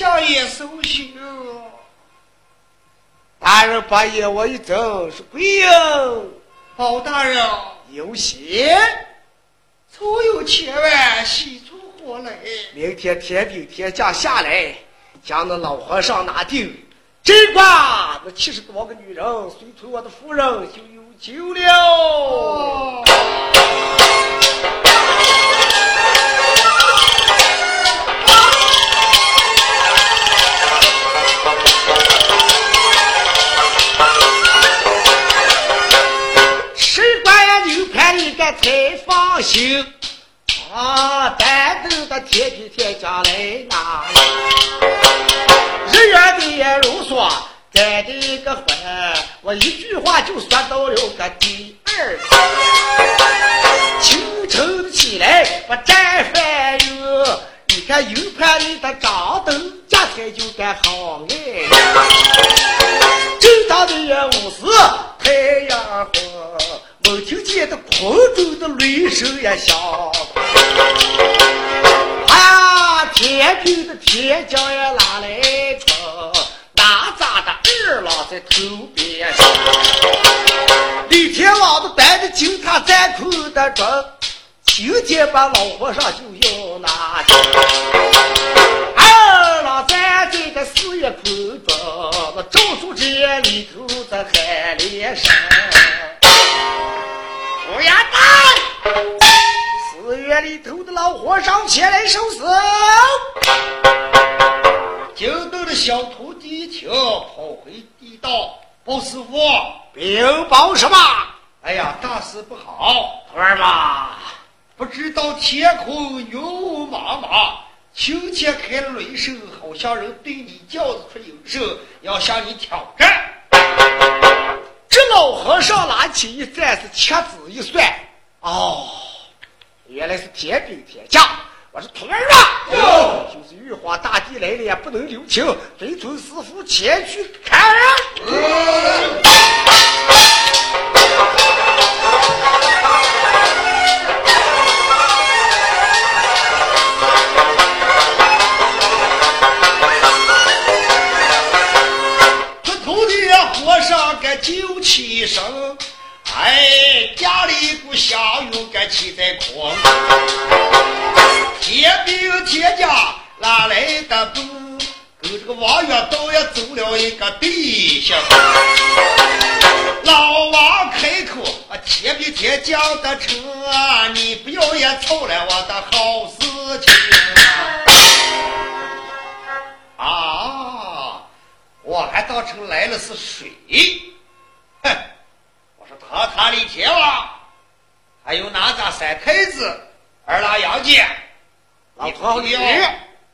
下夜守休。大人把夜我一走，是贵营。包大人有心，初有千万，喜出何来？明天天兵天将下来，将那老和尚拿定。这卦那七十多个女人，随从我的夫人就有救了。才放心啊！单等的天平天将来拿，日月的也如说，咱这个婚，我一句话就说到了个第二。清晨起来我战饭哟，你看右盘里的张灯结彩就该好哎。正当的也午时，太阳红。我听见的空中的雷声也响，啊，天平的天将也拿来冲，哪吒的二郎在头边上，李天王的担着金塔在空的中，今天把老和尚就要拿去，二郎站在个四月空中，那赵书记里头和尚前来受死。惊动的小徒弟一听，跑回地道报师傅，禀报什么？哎呀，大事不好！徒儿嘛，不知道天空云雾茫茫，秋天开了雷声，好像人对你叫出有声，要向你挑战。这老和尚拿起一盏子，掐指一算，哦，原来是天兵天将。我说徒儿啊，就是玉皇大帝来了，也不能留情，随从师傅前去看。酒气声，哎，家里一股香油该气在空。天兵天将哪来的不？跟这个王月道也走了一个弟兄。老王开口，啊，天兵天将的车，你不要也凑来我的好事情啊！我还当成来了是水。哼！我说塔塔李天王，还有哪吒三太子、二郎杨戬，你不要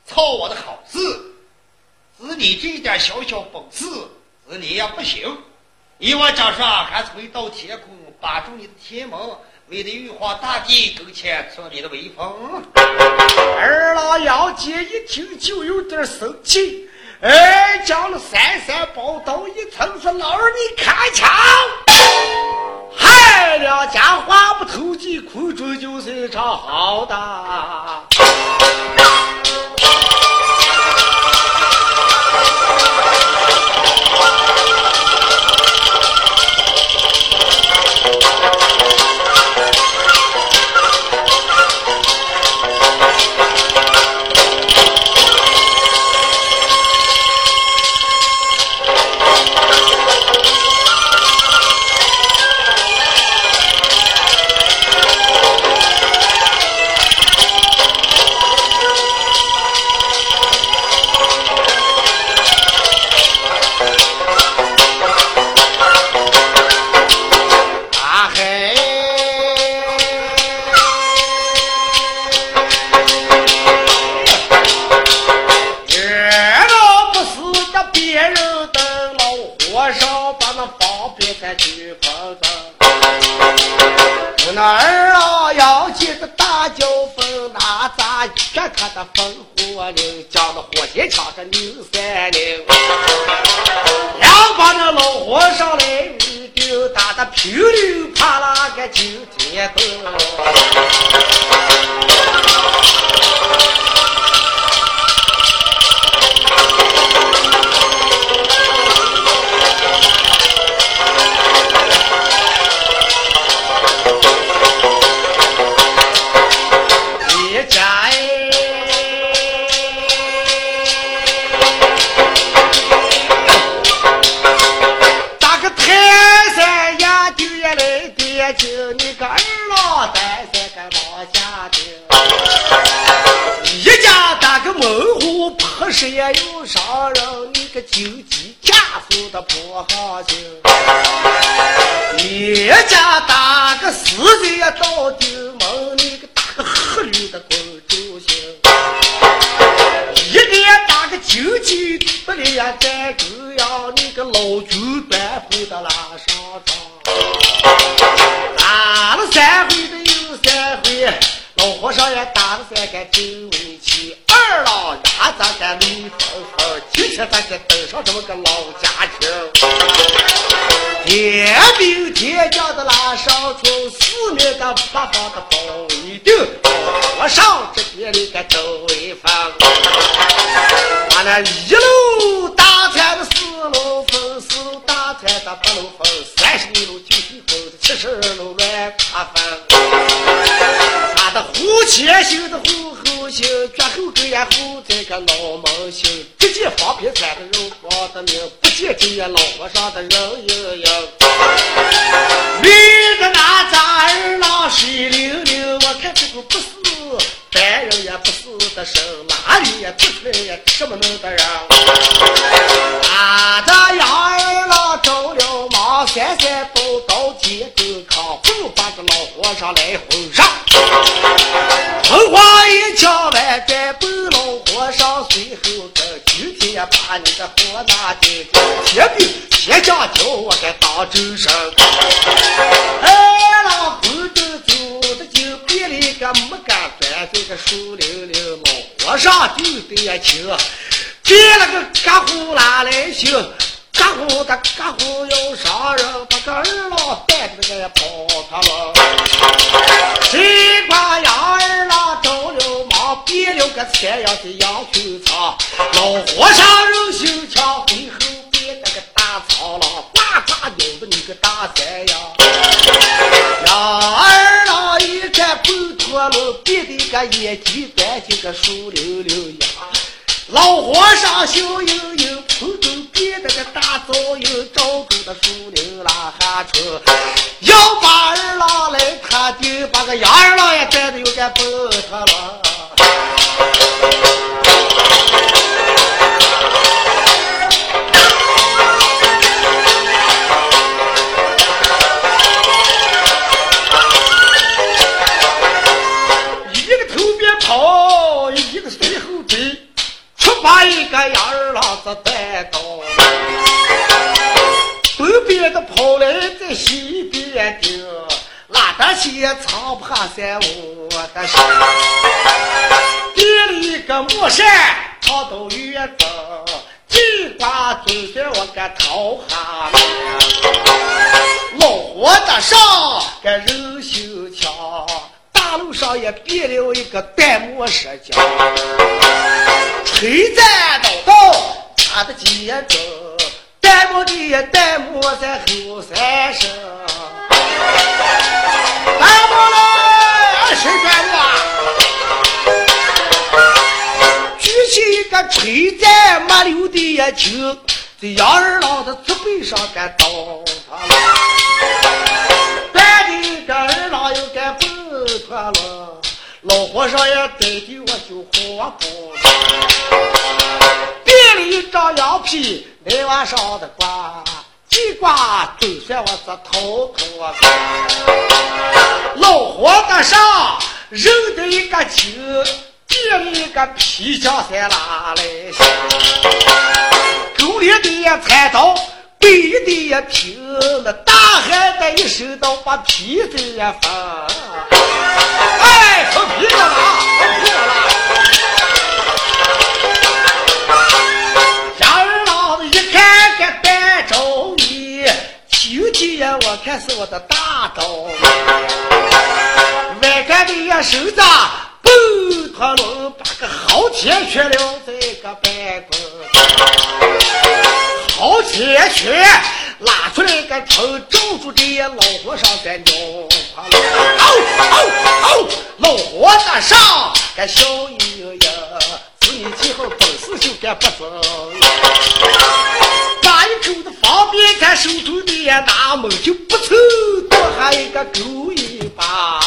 操我的好事，是你这点小小本事，是你也不行。你我掌上还是回到天空把住你的天门，为了玉皇大帝跟前做你的威风。二郎杨戬一听就有点生气。哎，将了三三宝刀一层，说：“老二你看枪！”嗨，两家话不投机，空中就是一场好打。一家打个死罪呀，到底门，里个打个合律的公主心。一年打个救济不离呀，再狗呀，你个老酒端回的拉上床。打了三回的又三回，老和尚也打了三个周围棋。二老鸭子个李凤凤，今天咱就登上这么个老家庭。天兵天将的拉上床，四面的八方的包围定，我上这边的个周围风。完了，一路打穿的四路风，四路打穿的八路风，三十一路九十风，七十二路乱刮风。他的虎前行的虎后行，绝后跟呀虎在个脑门行，只见方便山的人报的名，不见这些老和尚的人影影。绿的那扎儿郎水灵灵，我看这个不是凡人也不是的神，哪里也不出来什么能的人。啊，这杨二郎着了忙，三三宝刀接个康，不把这老和尚来哄上。今天把你的火拿进，铁兵铁将叫我该当周生。二郎不得走的就别里个木杆钻这个树林里，老和尚就得请，别了个嘎呼啦来行。嘎呼的嘎呼有商人，把个二郎带着个跑他了。谁管杨二郎忙，变了个残阳的羊群场。老和尚人心强，背后变那个大苍狼，呱呱扭的你个大山羊。羊二郎一看半脱了，变的个眼睛端进个树溜溜呀。老和尚笑盈盈，头头变得个大枣油，照住的树林拉哈春，要把二郎来他就把个羊二郎也带的有点不他了。一个头边跑，一个随后追。把一个杨二郎子带到，东边的跑来在西边的，拉得些藏怕山我的山，点了一个木扇跑到远子，金瓜走在我个头下面，老活的上个人心强。大路上也变了一个淡漠社交，吹战老道他的节奏，淡漠的淡漠在后山上，淡漠了谁干我？举起一个吹战没溜的球，在杨二郎的脊背上干倒他了，半的个二郎又干不。脱了，老和尚也带的我就活不变了一张羊皮来往上的挂，几挂就算我这头头啊！老和尚扔的一个球，变了一个皮匠山拉来，狗里的也踩到。北的也平，那大汉的一手刀把皮子也分。哎，分皮了啊，分皮了！杨二郎子一看个单着你，究竟呀，我看是我的大刀。外干的也手子，他能把个好铁缺了这个办公。好铁拳拉出来个头，罩住的老和尚在尿他了。嗷嗷嗷！老和尚该笑盈盈，自你今后本事就该不走。把一口的方便在手中的拿门就不凑，多还一个狗尾巴。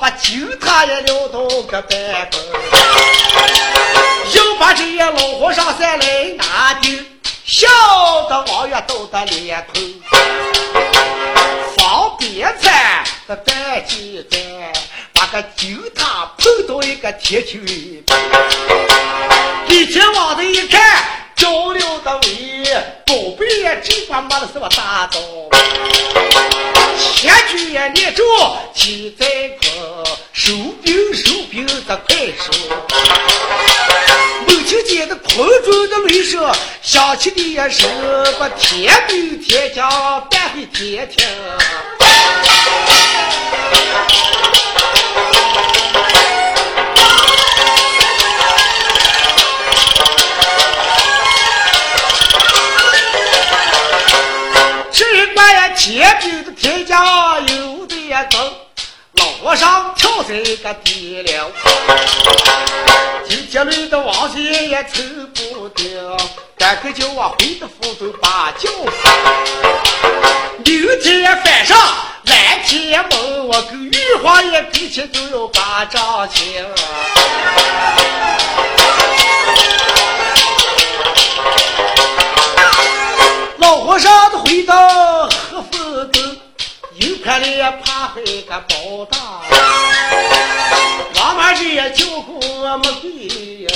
把酒他也撩到个半空，又把这些老和尚再来拿丢，笑得王爷都得脸头，方便菜的端几端，把个酒他碰到一个铁球里，李天王的一看。交流的位，宝贝也这把没的是么大刀，千军也列住骑在空，收兵收兵的快手。母亲见的空中的雷声，响起的也是把天兵天将带回天庭。天兵和尚跳在个地了。今天来的王爷也走不掉，赶快叫我回到府中把轿扶。明天晚上蓝天蒙，我跟玉皇爷跟前就要把账清。老和尚回到和风洞，又看了爬回个包大人，王八爷叫过没给呀？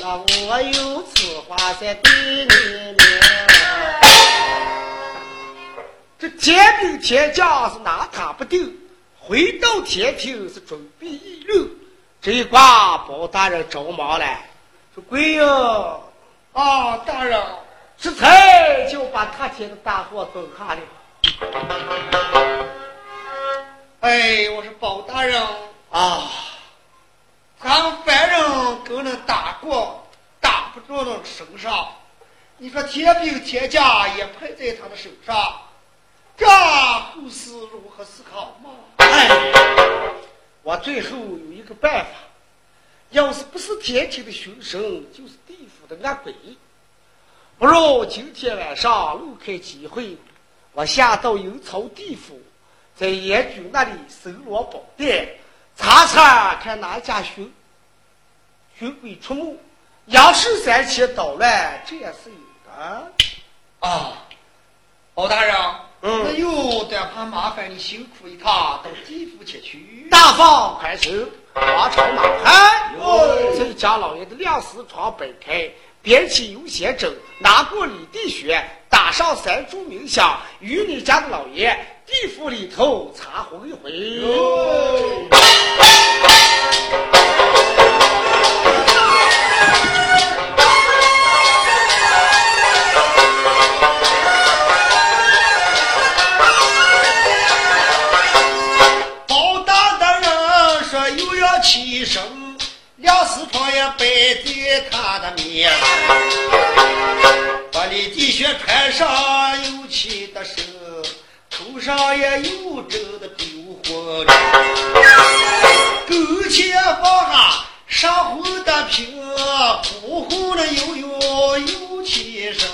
那我有此话在对你明。这天兵天将是拿他不丢，回到天庭是准备议论。这一挂包大人着忙了，说：“贵呀，啊，大人。”这才就把他前的大祸等下了。哎，我说包大人啊，咱凡人跟那打过，打不着那身上。你说天兵天将也派在他的手上，这后事如何思考嘛？哎，我最后有一个办法，要是不是天庭的凶神，就是地府的恶鬼。不如今天晚上路开机会，我下到阴曹地府，在阎君那里搜罗宝殿，查查看哪家巡巡鬼出没，杨氏三千捣乱，这也是有的。啊，包大人，嗯，那又得怕麻烦你辛苦一趟到地府前去。大方宽手，王朝马汉，这家老爷的两丝床摆开。点起油线针，拿过李地穴，打上三炷冥香，与你家的老爷地府里头擦回回。包大的人说又要起身。梁四床也摆在他的面，把李地靴穿上有气的身，路上也有真的丢火勾前放下上红的瓶，呼呼的悠悠有气声。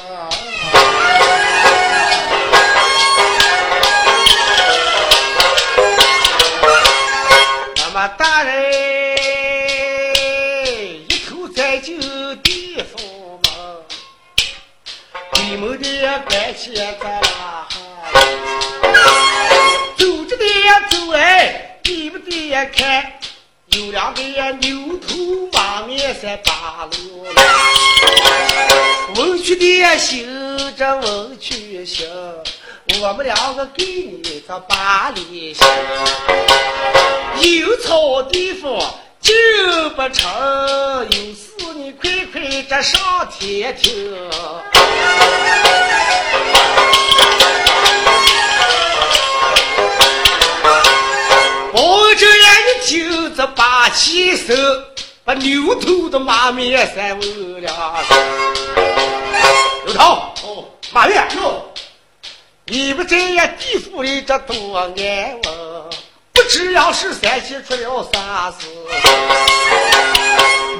低不低看，有两个牛头马面在八路，文曲的行着文曲行，我们两个给你这八里行，有草地方就不成，有事你快快这上天庭。一听，这把气声，把牛头的马面三问了。牛头，哦，马面，哟，你们这样地府里这多安稳，不知要是三七出了啥事？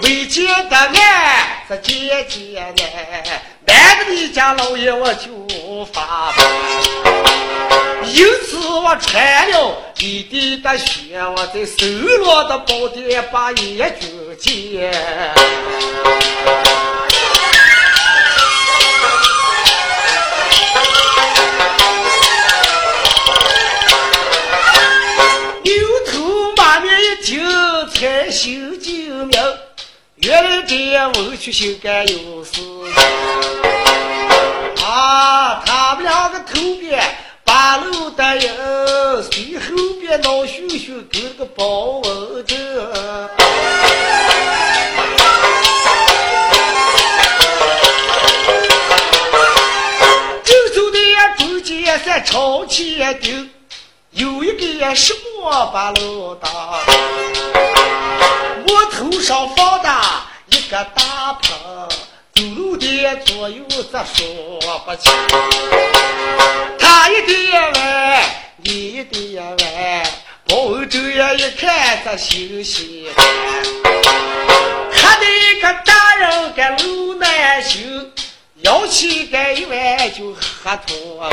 未见得俺这姐姐呢？带着你家老爷我就发疯。因此我传了你的大，我在手罗的宝殿把爷君见。牛头马面一听，财星精明，原来这样文曲星干有事。啊，他们两个头别。八路的人，随后边闹羞羞跟个包文正，走的中间在朝前顶。有一个什么把路大，我头上放的一个大盆，走路的左右咱说不清。一点弯，你一点弯，包周爷一看咱心喜欢，看那个大人个路难行，要起个一碗就喝脱。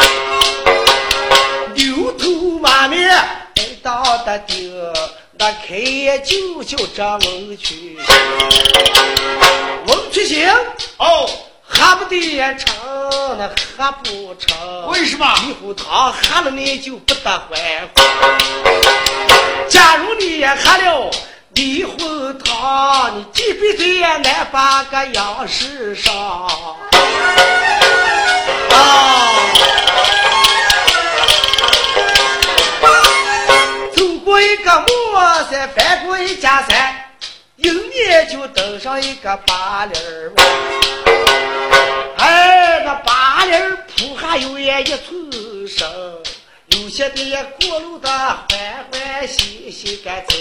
牛头马面挨到的顶，那开眼就这文曲。文曲星哦，喝不得也成，那喝不成。为什么？一壶汤喝了你就不得欢呼。假如你也喝了离婚汤，你几辈子也难把个杨氏上。啊！一个磨山翻过一家山，迎面就登上一个八里儿。哎，那八里儿铺下有也一寸深，有些的过路的欢欢喜喜赶走。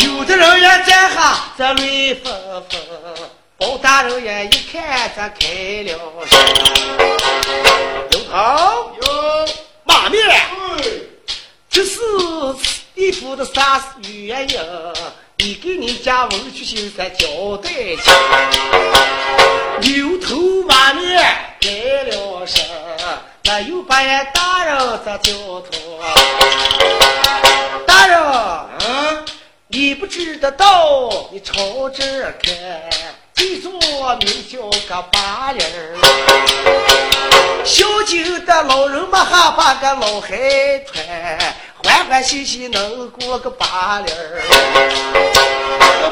有的人也站下这泪纷纷，包大人也一看这开了声。有头有马面。这是一副的啥原因？你给你家文曲先生交代清。牛头马面改了声，那又把俺大人这叫头。大人，嗯，你不知道，你朝这看，这座名叫个八人儿。小酒的老人们还把个老海穿。欢欢喜喜能过个八年儿，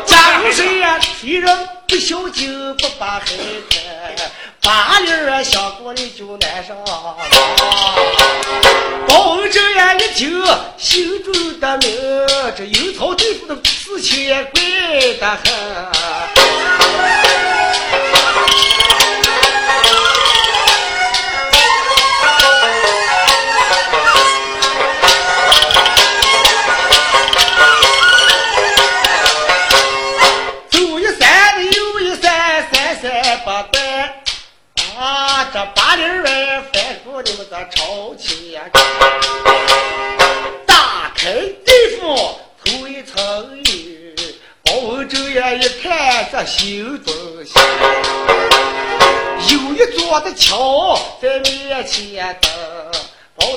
假如谁呀提人不孝敬不把孩看，八年儿想过你就难上。包这样一听，心中的明，这阴曹地府的事情也怪得很。走一山又一山，山山不断。啊，这八里外翻过你们朝前，打开地府抽一层烟，包文正眼一看这心中想，有一座的桥在面前等。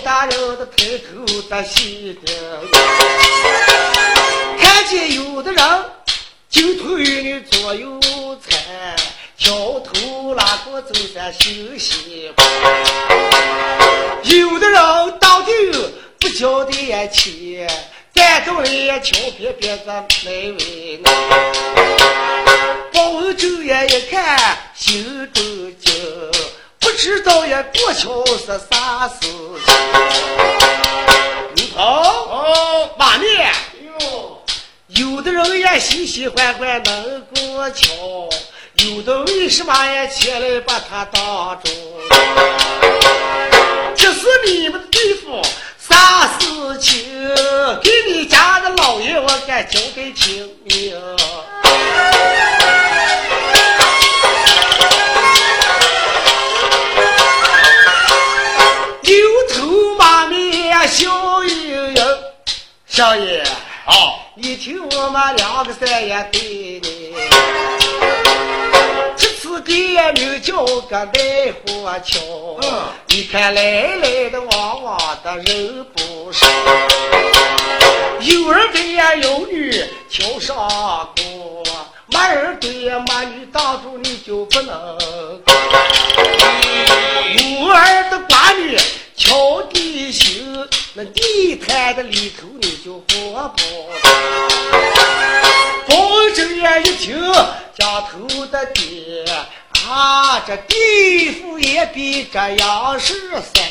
大人的抬头在西顶，看见有的人就推你左右搀。摇头拉过走上休息，有的人到底不交的钱，站着来桥边边子来为难。包周爷一看心中，知道呀过桥是啥事情。你哦，马面，哟，有的人也喜喜欢欢能过桥。有的为什么也前来把他当中？这是你们的地方啥事情？给你家的老爷我敢交给清明。少爷，好，你听我们两个三爷对你。此地名叫个奈何桥。你看来来的往往的人不少，有儿对呀有女桥上过，没儿对呀没女当中你就不能。无儿的寡女桥底行，那地摊的里头你就活不。风声呀一听，家头的爹啊，这地府也比这杨氏三。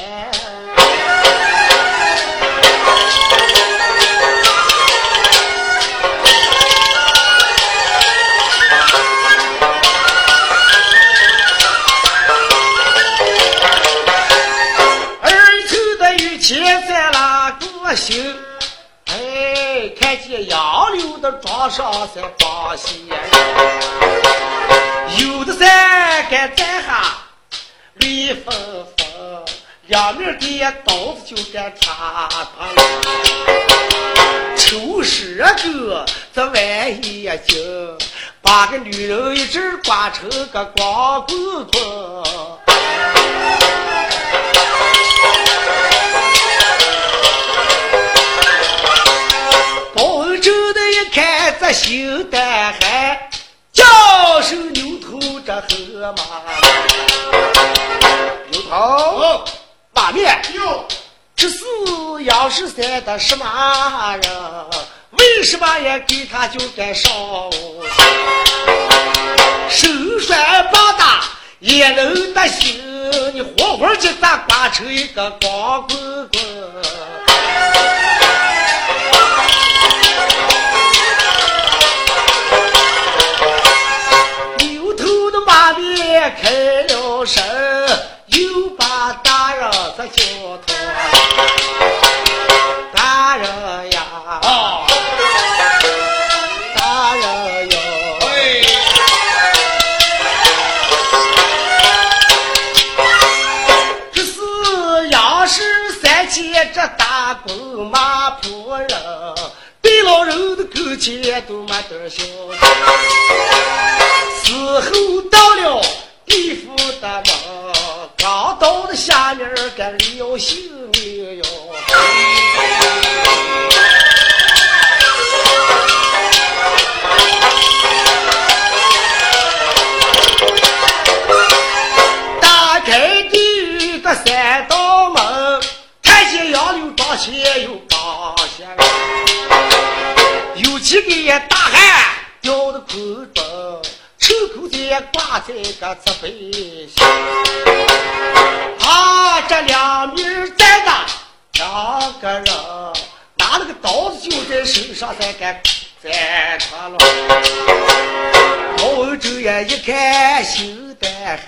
的桩上在挂线，有的在干站下绿风风，两面的刀子就该插他了。抽十个这玩意呀精，把个女人一直刮成个光棍棍。这心胆寒，叫声牛头这河马。牛头，马面，哟，这是杨十三的什么人？为什么也给他就该上？手酸膀大也能得行，你活活就咋刮成一个光棍棍？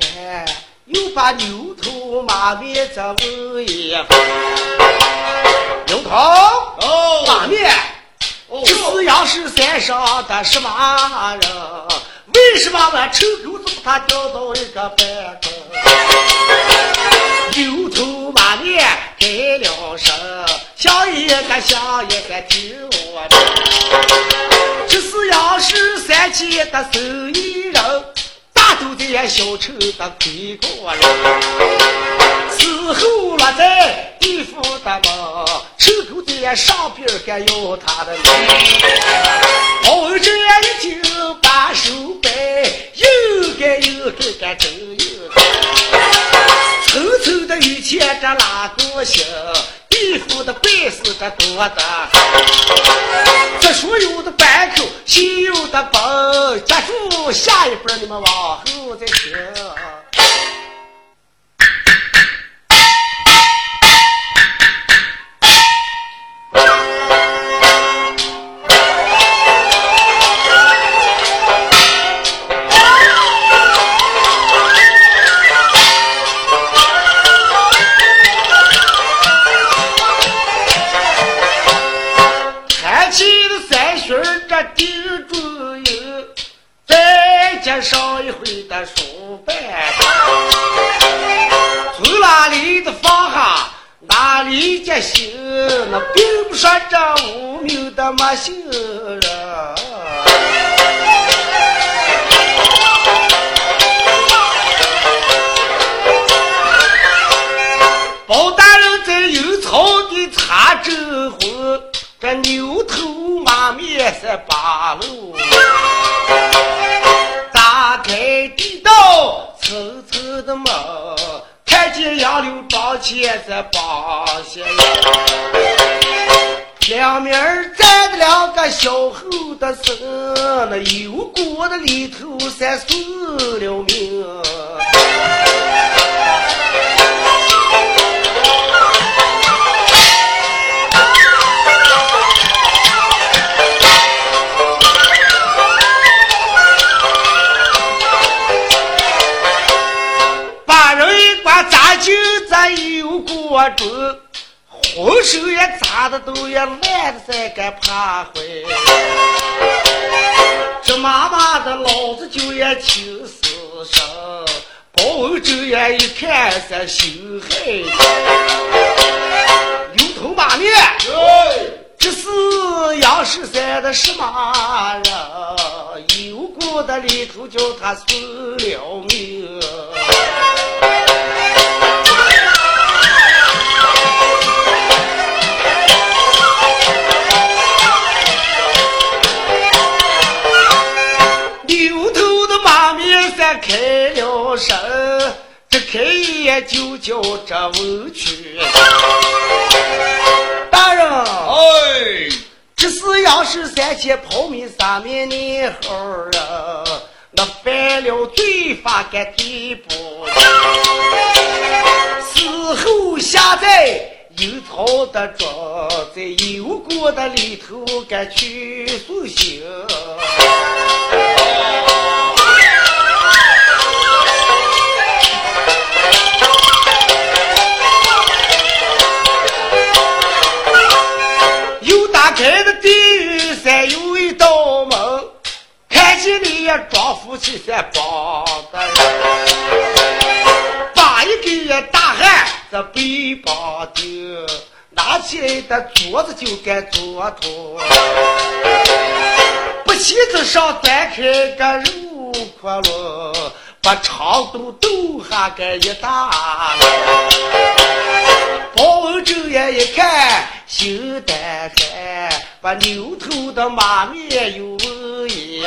心胆寒，又把牛头马面这问一。牛头，哦，马面，哦这是杨氏山上的什么人？为什么我臭狗子把他调到一个半空？牛头马面开了声，像一个像一个听我的。这是杨氏三姐的手艺人，都在小丑的亏过人。此后落在地府的门，臭狗在上边儿该要他的命。包这一听把手摆，又该又该该真又层层的雨前这拉过行，地府的官司这多的很。这所有的板口，心有的崩，接住下一本你们往后再听。来回的书本，从哪里的放下，哪里接修，那并不说这无名的没修人。包大人在油草地插针胡，这牛头马面是八路。柳庄前在八仙两面站着两个小猴的身，那油锅的里头才死了命。锅中。红手也扎的都也烂的才敢爬回，这妈妈的老子就也轻死生，包文周也一看是心害，牛头马面，这是杨十三的什么人？有过的里头叫他死了命。也就叫这文曲。大人，哎，这是杨十三千泡米三面年猴啊，那犯了罪法该地步，死后下在阴曹的庄，在油锅的里头该去塑形。也装夫妻三帮的人，把一个大汉这背包丢，拿起来的桌子就该做脱，不气子上钻开个肉窟窿，把长肚兜下个一大。包文周也一看。心胆寒，把牛头的马面有一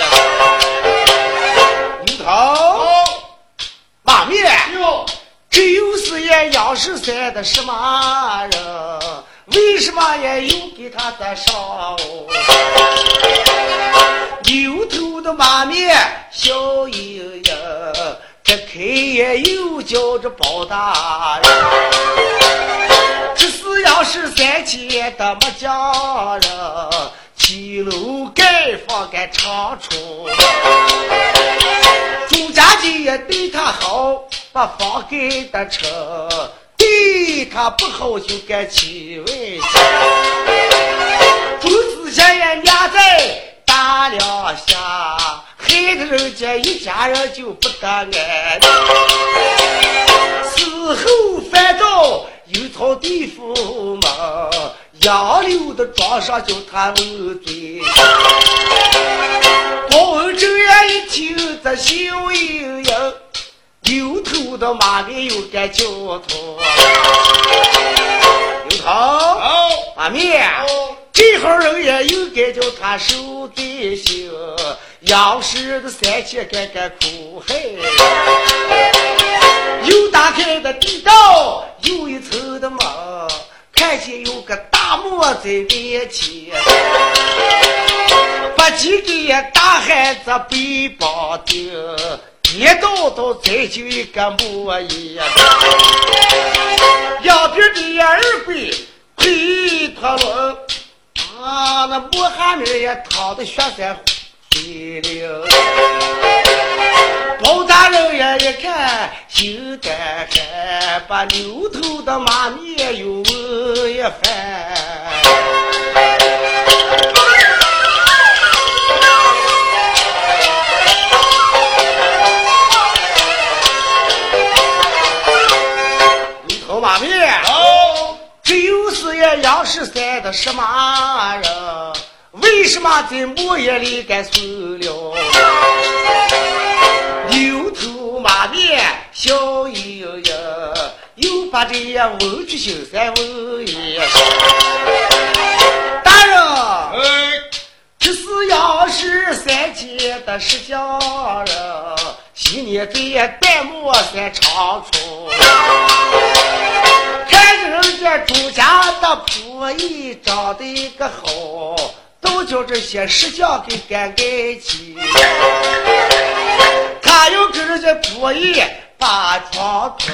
牛头马面，这又是也杨十三的什么人？为什么也又给他在上？牛头的马面笑盈盈，这开眼又叫着包大人。这是要是三千的木匠人，七楼盖房盖长春。朱家姐也对他好，把房给他成；对他不好就该欺问。朱子家也压在大梁下，害得人家一家人就不得安。死后反倒。有草地夫嘛，杨柳的庄上叫他问罪。包文正眼一听，这笑盈盈，牛头的马面又该叫头。牛头，马面，这号人也又该叫他受罪行。杨氏的三千该该苦害。又打开的地道，又一层的门，看见有个大磨在面前，把几个大孩子背包顶，一道道再就一个磨一两边的二背推脱轮，啊，那磨下面也淌的血山飞流。包大人也一看，心胆寒，把牛头的马面又问一番。杨十三的什么人？为什么在木叶里该死了？牛头马面笑盈盈，又把这样文曲秀才问一声：大人，这是杨十三间的石匠人，昔年在淡漠山长春，看着人家朱家的仆役长得个好，都叫这些石匠给干干净。他又给人家仆役把床铺，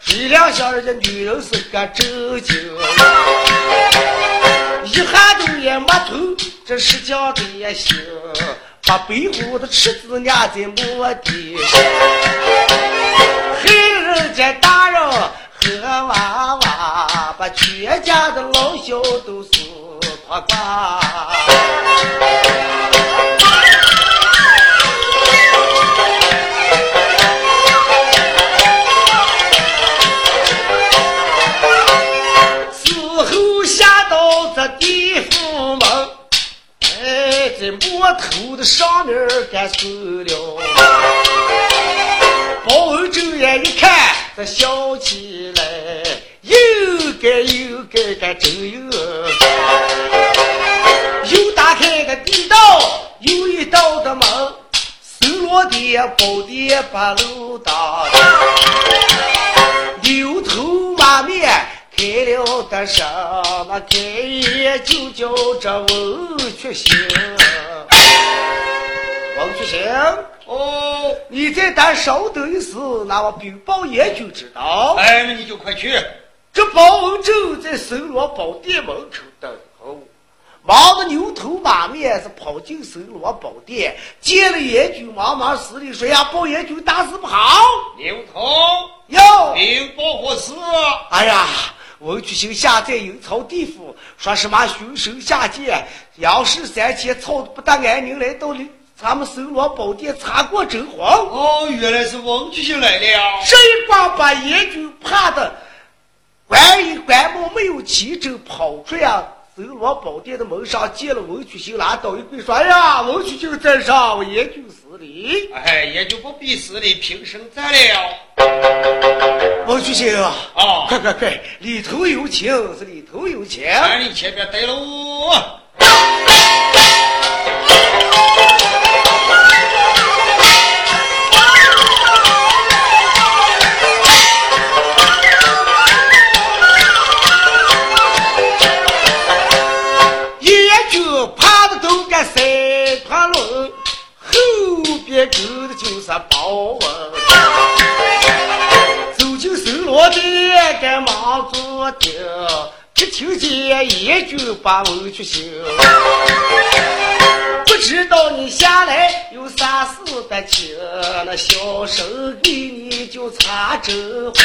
睡两下人家女人是个正经。一喊都也没头，这石匠的也行。把背后的池子压在磨地，害人家大人这娃娃，把全家的老小都是光光。死后下到这地府门，哎，在木头的上面干死了。包拯也一看，这小气。该有该该真有。又打开个地道，有一道的门，收罗的宝殿八楼大，牛头马面开了的什么开业就叫这文曲星。王曲星，哦，你在这稍等一时，那我禀报严就知道。哎，那你就快去。这包文正在神罗宝殿门口等候，忙得牛头马面，是跑进神罗宝殿，见了阎君，忙忙施礼说：“呀，包阎君大事不好！”牛头哟，禀报何事？哎呀！文曲星下在阴曹地府，说什么凶神下界，杨氏三千操不得安宁，来到了咱们神罗宝殿查过真皇。哦，原来是文曲星来了。这一光把阎君怕的，关一关某没有骑车，跑出呀搜罗宝殿的门上见了文曲星，拿刀一跪说：“哎呀，文曲星在上，我也就死礼。”哎，也就不必死礼，平生在了。文曲星啊，哦，快快快，里头有情，是里头有钱。哎，你前边待喽。就是包文，走进神罗殿，赶忙坐定，只听见一句把文曲星，不知道你下来有啥事的情，那小生给你就查真话。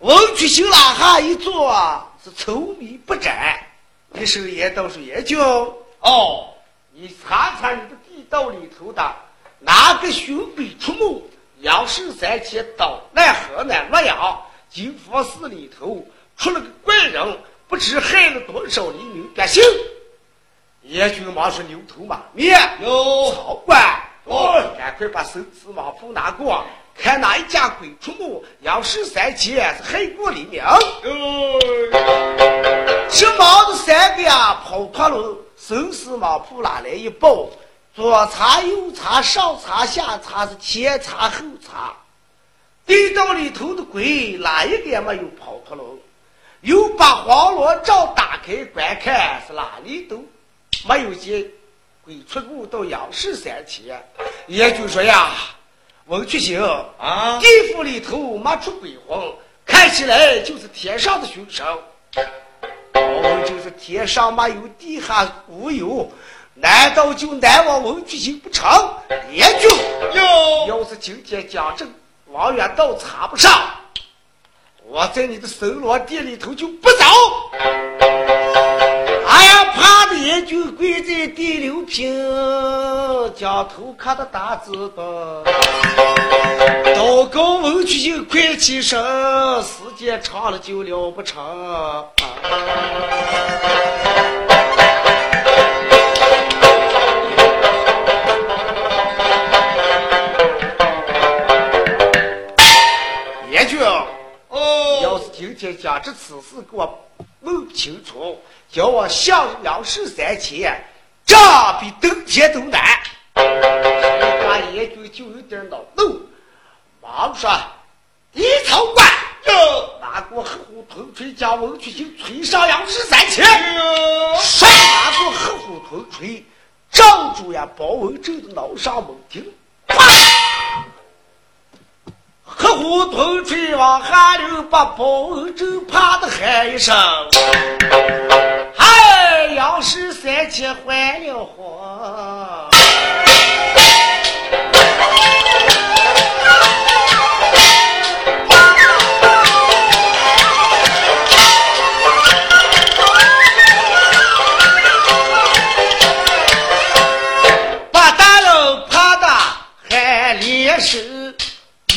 文曲星拉哈一坐，是愁眉不展，一手也倒是也叫哦。你查查你的道里头的哪个巡北出没？杨氏三千到奈河南洛阳金佛寺里头出了个怪人，不知害了多少黎民百姓。严军忙说：“牛头马面，有曹官，哦，赶快把手持马铺拿过，看哪一家鬼出没？杨氏三千是害过黎民。”这忙的三个呀，跑脱了。生死马铺拿来一包，左查右查，上查下查，是前查后查。地道里头的鬼哪一个也没有跑脱了？又把黄罗罩打开观看，是哪里都没有见鬼出入到阳世三前。也就说呀，文曲星啊，地府里头没出鬼魂，看起来就是天上的凶神。哦，就是天上没有，地下无有，难道就难忘文曲星不成？严军，哟，要是今天讲这王元道插不上，我在你的神罗殿里头就不走。哎呀，怕的严军跪在地六平，将头磕的大字的。祷告文曲星快起身，时间长了就了不成。严今天将这此事给我弄清楚，叫我向杨氏三千，这比登天都难。他眼睛就有点恼怒，忙说：“李草官，哟，拿过黑虎铜锤将文曲星锤上杨氏三千。唰，拿过黑虎铜锤，正住呀包文正的脑上猛顶，啪！黑虎吞锤往下流，把包文正啪的喊一声：“嗨，杨氏三千坏了慌！”把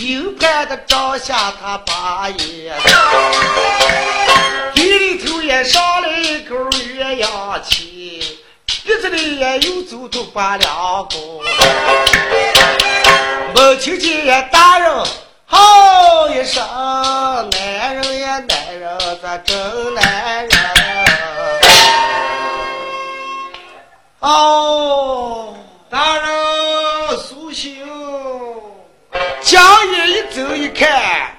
大人怕的，照下他把眼，鼻里头也上了一口鸳鸯气，鼻子里也有走头把两公，没听见大人吼一声，男人呀男人，咱真男人。哦，大人苏醒。江爷一走一看，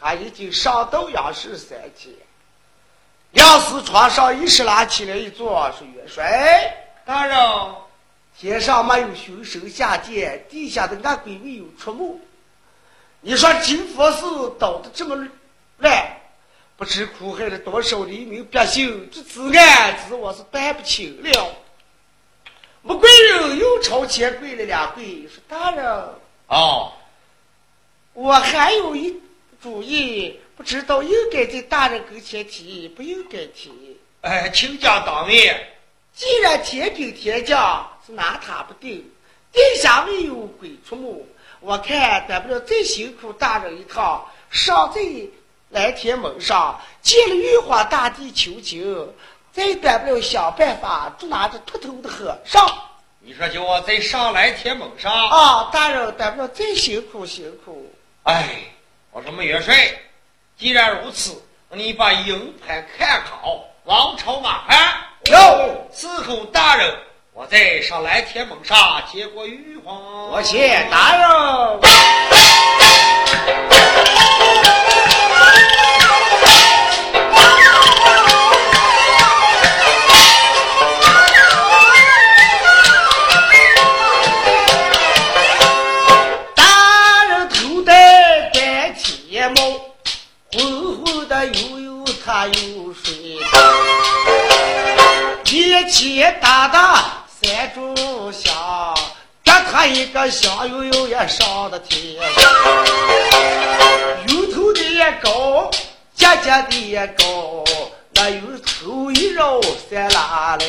他已经上到央视三间，杨氏床上一时拉起来一坐，说：“元帅，大人，天上没有凶神下界，地下的恶鬼没有出没。你说金佛寺倒的这么乱，不知苦害了多少黎民百姓，这此案子我是办不清了。”穆贵人又朝前跪了两跪，说：“大人，哦，我还有一主意，不知道应该在大人跟前提，不应该提。哎，请讲当面。既然天兵天将是拿他不定，地下没有鬼出没，我看咱不了再辛苦大人一趟，上在蓝天门上见了玉皇大帝求情。”再短不了想办法捉拿着秃头的和尚。你说叫我再上蓝天门上啊！大人，短不了再辛苦辛苦。哎，我说孟元帅，既然如此，你把营盘看好，王朝马汉。有伺候大人，我再上蓝天门上接过玉皇。我谢大人。前打打三炷香，给他一个香油油也上的天，油头的也高，家家的也高，那油头一绕三拉来，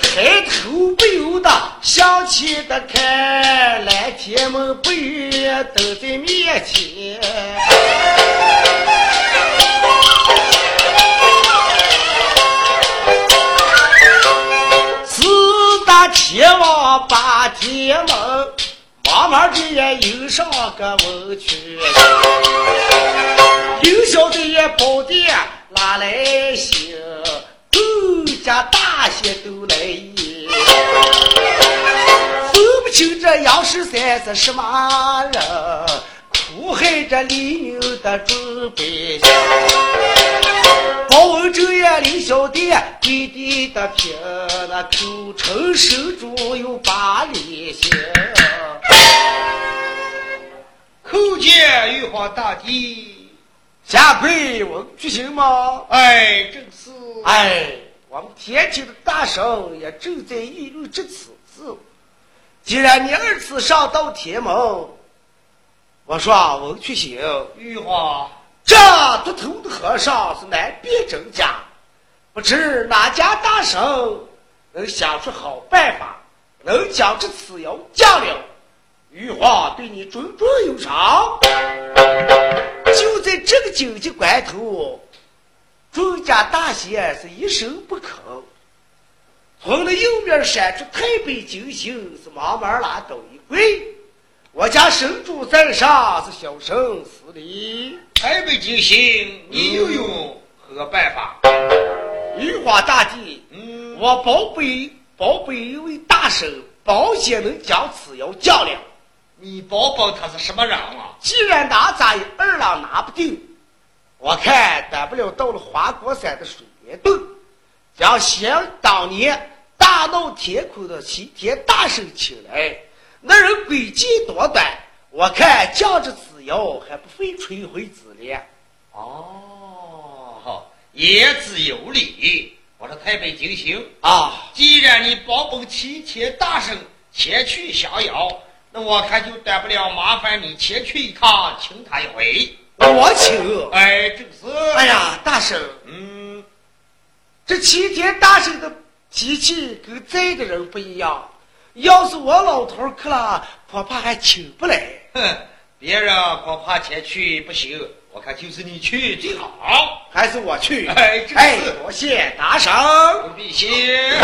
抬头不由得想起的看，蓝天门不远都在面前。天王把天门，慢慢的也迎上个门去。刘小的也宝殿拉来行，周家大仙都来迎。分不清这杨十三是什么人，苦害这李牛的准备。包文正也李小弟弟弟的平，那口称手中有八里行。叩见玉皇大帝，下跪问举行吗？哎，正是。哎，我们天庭的大圣也正在议论这此事。既然你二次上到天门，我说文曲星，玉皇。这秃头的和尚是难辨真假，不知哪家大神能想出好办法，能将这此妖降了。玉皇对你重重有赏。就在这个紧急关头，众家大仙是一声不吭，从那右边闪出太白金星，是忙忙拉倒一跪。我家神主在上，是小生施礼。台北金星，你又有何办法。玉皇大帝，嗯，我宝贝宝贝一位大神，保险能将此要较量。你宝宝他是什么人啊？既然拿咱二郎拿不定，我看大不了到了花果山的水帘洞，将想当年大闹天空的齐天大圣请来，那人诡计多端，我看降着此妖还不费吹灰之力。哦，言之有理。我说太白金星啊，既然你保本齐天大圣前去降妖。那我看就大不了，麻烦你前去一趟，请他一回。我请。哎，正是。哎呀，大圣，嗯，这齐天大圣的脾气跟在的人不一样。要是我老头去了，恐怕还请不来。哼，别人恐怕前去不行，我看就是你去最好。还是我去？哎，正是。多谢大圣。不必谢。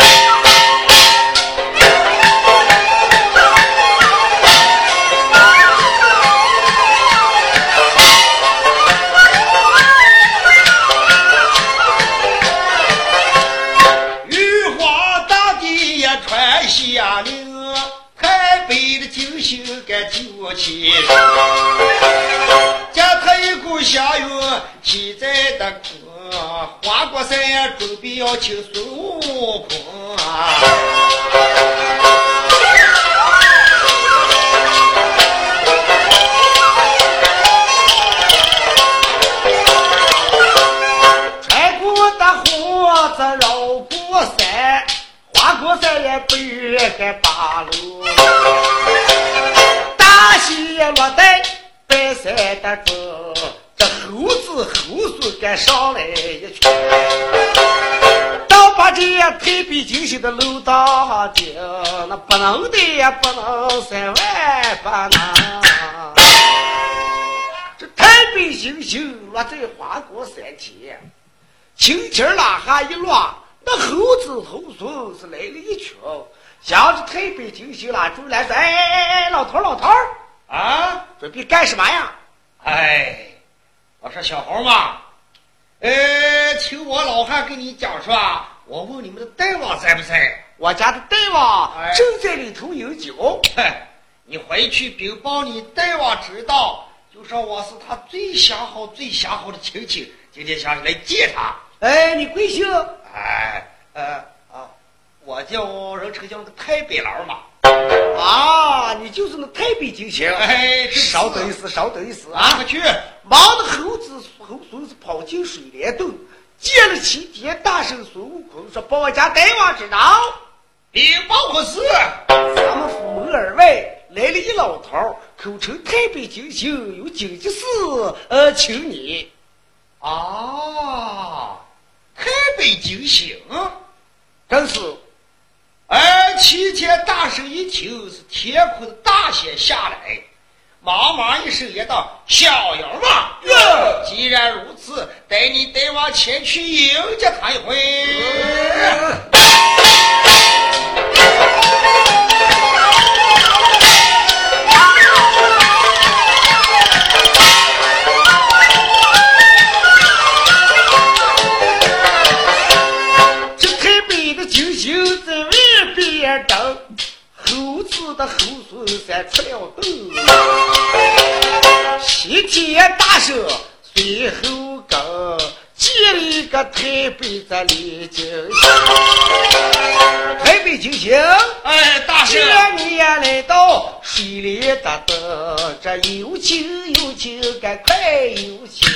起，加现，在的花果山准备要请孙悟空啊！穿过大河子绕过山，花果山也不远个八路。落在白山的中，这猴子猴孙敢上来一群，倒把这太平精星的楼当顶，那不能的也不能三万不能。这太平星星落在花果山前，轻轻拉下一落，那猴子猴孙是来了一群，向着太平精星拉住来说：“哎哎哎，老头老头。”啊，准备干什么呀？哎，我说小猴嘛，呃，听我老汉跟你讲说，我问你们的大王在不在？我家的大王正在里头饮酒。你回去禀报你大王知道，就说我是他最相好、最相好的亲戚，今天想来见他。哎，你贵姓？哎，呃啊，我叫人称叫那个太白狼嘛。啊，你就是那太北金星。哎，稍等一时，稍等一时啊！去，忙的猴子猴孙子跑进水帘洞，见了齐天大圣孙悟空，说：“把我家大王知道，禀报何事？咱们府门而外来了一老头，口称太北金星，有紧急事，呃，请你。啊，太北金星，真是。”而齐天大圣一听是天空的大仙下来，忙忙一声也道：“小妖嘛，哟，既然如此，带你带我前去迎接他一回。”孙三出了洞，西天大圣随后跟，见了一个太北在李金星，太北金星，哎，大圣，你也来到水里的灯，这有情有情，赶快有情。